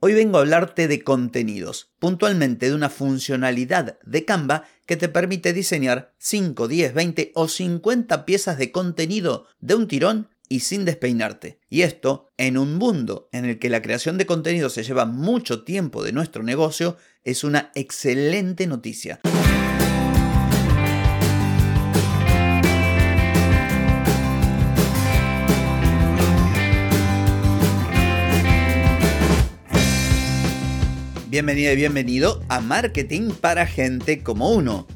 Hoy vengo a hablarte de contenidos, puntualmente de una funcionalidad de Canva que te permite diseñar 5, 10, 20 o 50 piezas de contenido de un tirón y sin despeinarte. Y esto, en un mundo en el que la creación de contenido se lleva mucho tiempo de nuestro negocio, es una excelente noticia. Bienvenida y bienvenido a Marketing para Gente como Uno.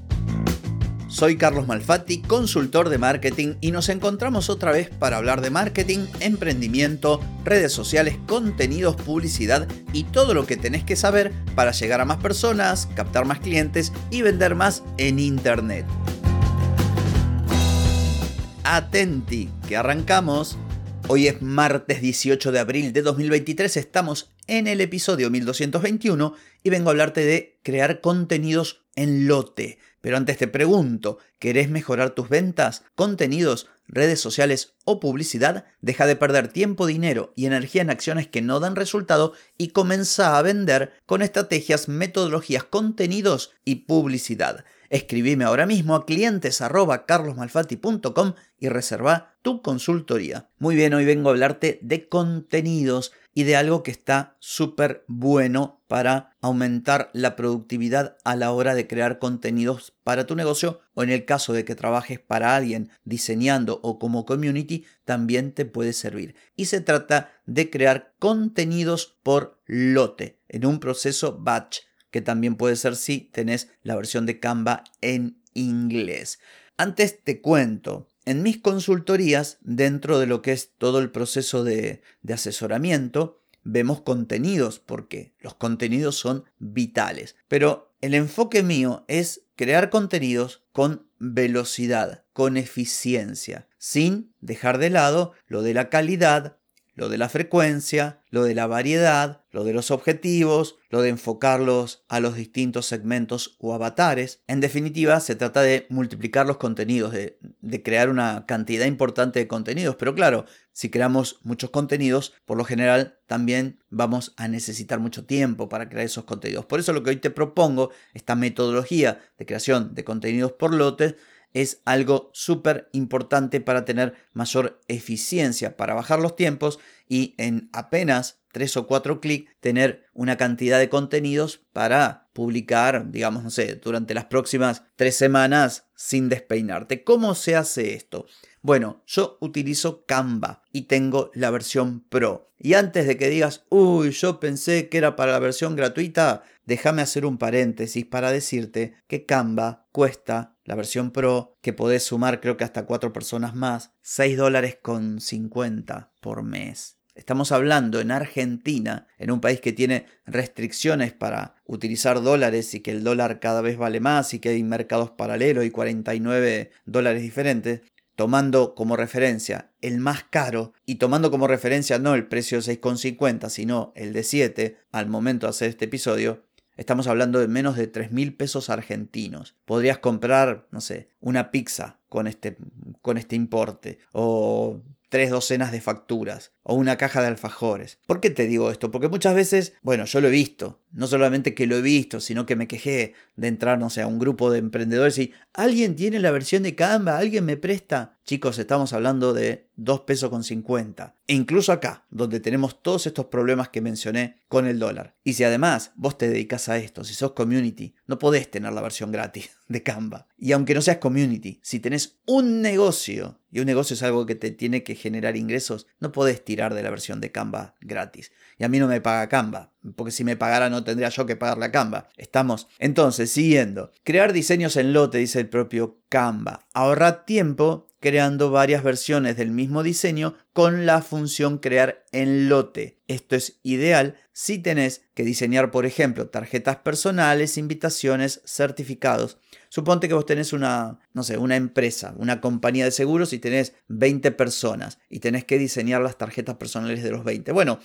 Soy Carlos Malfatti, consultor de marketing y nos encontramos otra vez para hablar de marketing, emprendimiento, redes sociales, contenidos, publicidad y todo lo que tenés que saber para llegar a más personas, captar más clientes y vender más en Internet. Atenti, que arrancamos. Hoy es martes 18 de abril de 2023, estamos en el episodio 1221 y vengo a hablarte de crear contenidos en lote. Pero antes te pregunto, ¿querés mejorar tus ventas, contenidos, redes sociales o publicidad? Deja de perder tiempo, dinero y energía en acciones que no dan resultado y comienza a vender con estrategias, metodologías, contenidos y publicidad. Escribime ahora mismo a clientes y reserva tu consultoría. Muy bien, hoy vengo a hablarte de contenidos y de algo que está súper bueno para aumentar la productividad a la hora de crear contenidos para tu negocio o en el caso de que trabajes para alguien diseñando o como community también te puede servir. Y se trata de crear contenidos por lote en un proceso batch que también puede ser si tenés la versión de Canva en inglés. Antes te cuento, en mis consultorías, dentro de lo que es todo el proceso de, de asesoramiento, vemos contenidos, porque los contenidos son vitales. Pero el enfoque mío es crear contenidos con velocidad, con eficiencia, sin dejar de lado lo de la calidad, lo de la frecuencia, lo de la variedad, lo de los objetivos, lo de enfocarlos a los distintos segmentos o avatares. En definitiva, se trata de multiplicar los contenidos, de, crear una cantidad importante de contenidos. Pero claro, si creamos muchos contenidos, por lo general también vamos a necesitar mucho tiempo para crear esos contenidos. Por eso lo que hoy te propongo, esta metodología de creación de contenidos por lotes, es algo súper importante para tener mayor eficiencia, para bajar los tiempos y en apenas tres o cuatro clics tener una cantidad de contenidos para publicar, digamos, no sé, durante las próximas tres semanas sin despeinarte. ¿Cómo se hace esto? Bueno, yo utilizo Canva y tengo la versión Pro. Y antes de que digas, uy, yo pensé que era para la versión gratuita, déjame hacer un paréntesis para decirte que Canva cuesta la versión Pro, que podés sumar creo que hasta cuatro personas más, 6 dólares con 50 por mes. Estamos hablando en Argentina, en un país que tiene restricciones para utilizar dólares y que el dólar cada vez vale más y que hay mercados paralelos y 49 dólares diferentes, tomando como referencia el más caro y tomando como referencia no el precio de 6,50 sino el de 7 al momento de hacer este episodio, Estamos hablando de menos de 3 mil pesos argentinos. Podrías comprar, no sé, una pizza con este, con este importe. O tres docenas de facturas o una caja de alfajores. ¿Por qué te digo esto? Porque muchas veces, bueno, yo lo he visto, no solamente que lo he visto, sino que me quejé de entrar, no sé, a un grupo de emprendedores y alguien tiene la versión de Canva, alguien me presta. Chicos, estamos hablando de 2 pesos con 50. E incluso acá, donde tenemos todos estos problemas que mencioné con el dólar. Y si además vos te dedicas a esto, si sos community, no podés tener la versión gratis de Canva. Y aunque no seas community, si tenés un negocio, y un negocio es algo que te tiene que generar ingresos, no podés de la versión de Canva gratis. Y a mí no me paga Canva, porque si me pagara no tendría yo que pagar la Canva. Estamos. Entonces, siguiendo. Crear diseños en lote, dice el propio Canva. Ahorrar tiempo creando varias versiones del mismo diseño con la función crear en lote. Esto es ideal si tenés que diseñar, por ejemplo, tarjetas personales, invitaciones, certificados. Suponte que vos tenés una, no sé, una empresa, una compañía de seguros y tenés 20 personas y tenés que diseñar las tarjetas personales de los 20. Bueno,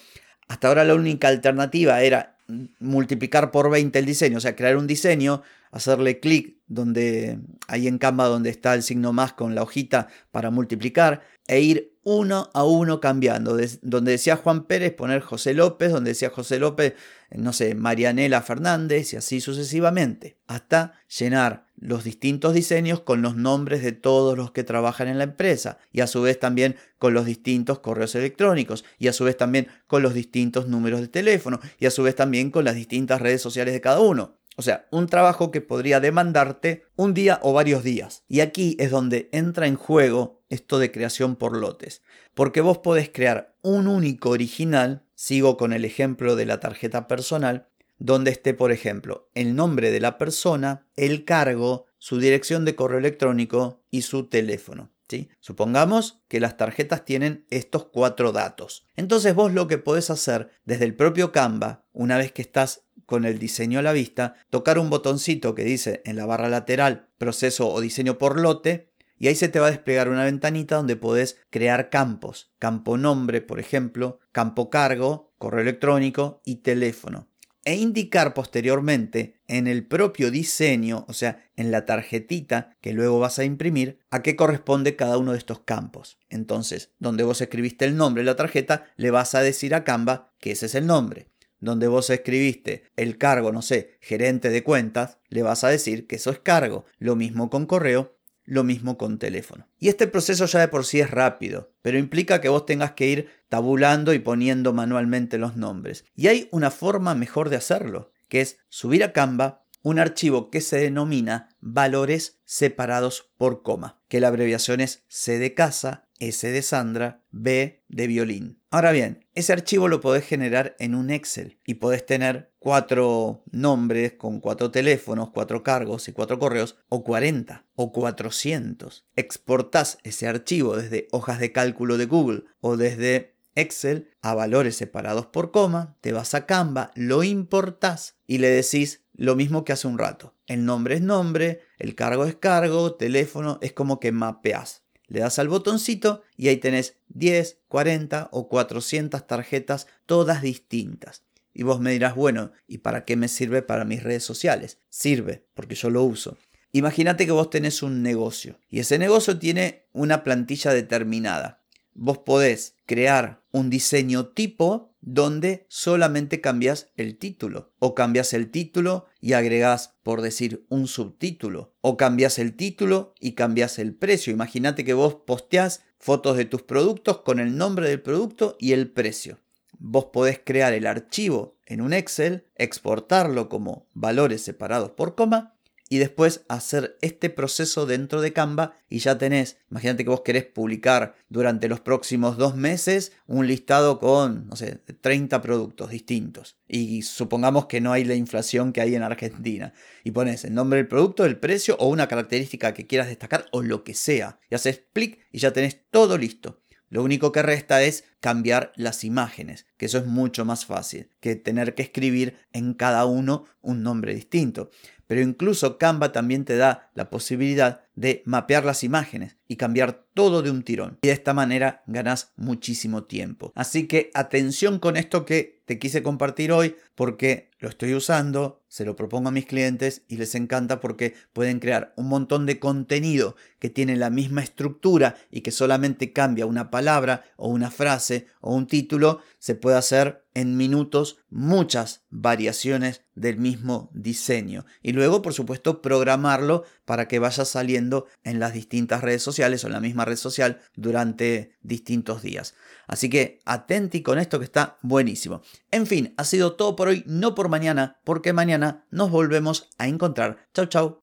hasta ahora la única alternativa era multiplicar por 20 el diseño, o sea, crear un diseño, hacerle clic donde ahí en Canva donde está el signo más con la hojita para multiplicar e ir uno a uno cambiando. donde decía Juan Pérez, poner José López, donde decía José López, no sé, Marianela Fernández y así sucesivamente, hasta llenar los distintos diseños con los nombres de todos los que trabajan en la empresa y a su vez también con los distintos correos electrónicos y a su vez también con los distintos números de teléfono y a su vez también con las distintas redes sociales de cada uno. O sea, un trabajo que podría demandarte un día o varios días. Y aquí es donde entra en juego esto de creación por lotes. Porque vos podés crear un único original, sigo con el ejemplo de la tarjeta personal, donde esté, por ejemplo, el nombre de la persona, el cargo, su dirección de correo electrónico y su teléfono. Supongamos que las tarjetas tienen estos cuatro datos. Entonces vos lo que podés hacer desde el propio Canva, una vez que estás con el diseño a la vista, tocar un botoncito que dice en la barra lateral proceso o diseño por lote y ahí se te va a desplegar una ventanita donde podés crear campos. Campo nombre, por ejemplo, campo cargo, correo electrónico y teléfono. E indicar posteriormente en el propio diseño, o sea, en la tarjetita que luego vas a imprimir, a qué corresponde cada uno de estos campos. Entonces, donde vos escribiste el nombre de la tarjeta, le vas a decir a Canva que ese es el nombre donde vos escribiste el cargo, no sé, gerente de cuentas, le vas a decir que eso es cargo. Lo mismo con correo, lo mismo con teléfono. Y este proceso ya de por sí es rápido, pero implica que vos tengas que ir tabulando y poniendo manualmente los nombres. Y hay una forma mejor de hacerlo, que es subir a Canva un archivo que se denomina valores separados por coma, que la abreviación es C de casa, S de Sandra, B de violín. Ahora bien, ese archivo lo podés generar en un Excel y podés tener cuatro nombres con cuatro teléfonos, cuatro cargos y cuatro correos, o 40 o 400. Exportás ese archivo desde hojas de cálculo de Google o desde Excel a valores separados por coma, te vas a Canva, lo importás y le decís lo mismo que hace un rato. El nombre es nombre, el cargo es cargo, teléfono es como que mapeás. Le das al botoncito y ahí tenés 10, 40 o 400 tarjetas, todas distintas. Y vos me dirás, bueno, ¿y para qué me sirve para mis redes sociales? Sirve, porque yo lo uso. Imagínate que vos tenés un negocio y ese negocio tiene una plantilla determinada. Vos podés crear un diseño tipo donde solamente cambias el título. O cambias el título y agregas, por decir, un subtítulo. O cambias el título y cambias el precio. Imagínate que vos posteás fotos de tus productos con el nombre del producto y el precio. Vos podés crear el archivo en un Excel, exportarlo como valores separados por coma y después hacer este proceso dentro de Canva y ya tenés, imagínate que vos querés publicar durante los próximos dos meses un listado con, no sé, 30 productos distintos y supongamos que no hay la inflación que hay en Argentina y pones el nombre del producto, el precio o una característica que quieras destacar o lo que sea y haces clic y ya tenés todo listo. Lo único que resta es cambiar las imágenes, que eso es mucho más fácil que tener que escribir en cada uno un nombre distinto. Pero incluso Canva también te da la posibilidad de mapear las imágenes y cambiar todo de un tirón. Y de esta manera ganas muchísimo tiempo. Así que atención con esto que te quise compartir hoy porque lo estoy usando, se lo propongo a mis clientes y les encanta porque pueden crear un montón de contenido que tiene la misma estructura y que solamente cambia una palabra o una frase o un título, se puede hacer en minutos muchas variaciones del mismo diseño. Y luego, por supuesto, programarlo para que vaya saliendo en las distintas redes sociales o en la misma red social durante distintos días. Así que atenti con esto que está buenísimo. En fin, ha sido todo por hoy, no por mañana, porque mañana nos volvemos a encontrar. Chau, chau.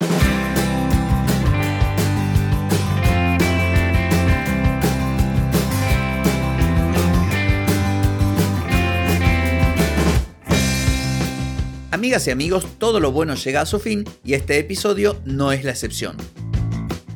Amigas y amigos, todo lo bueno llega a su fin y este episodio no es la excepción.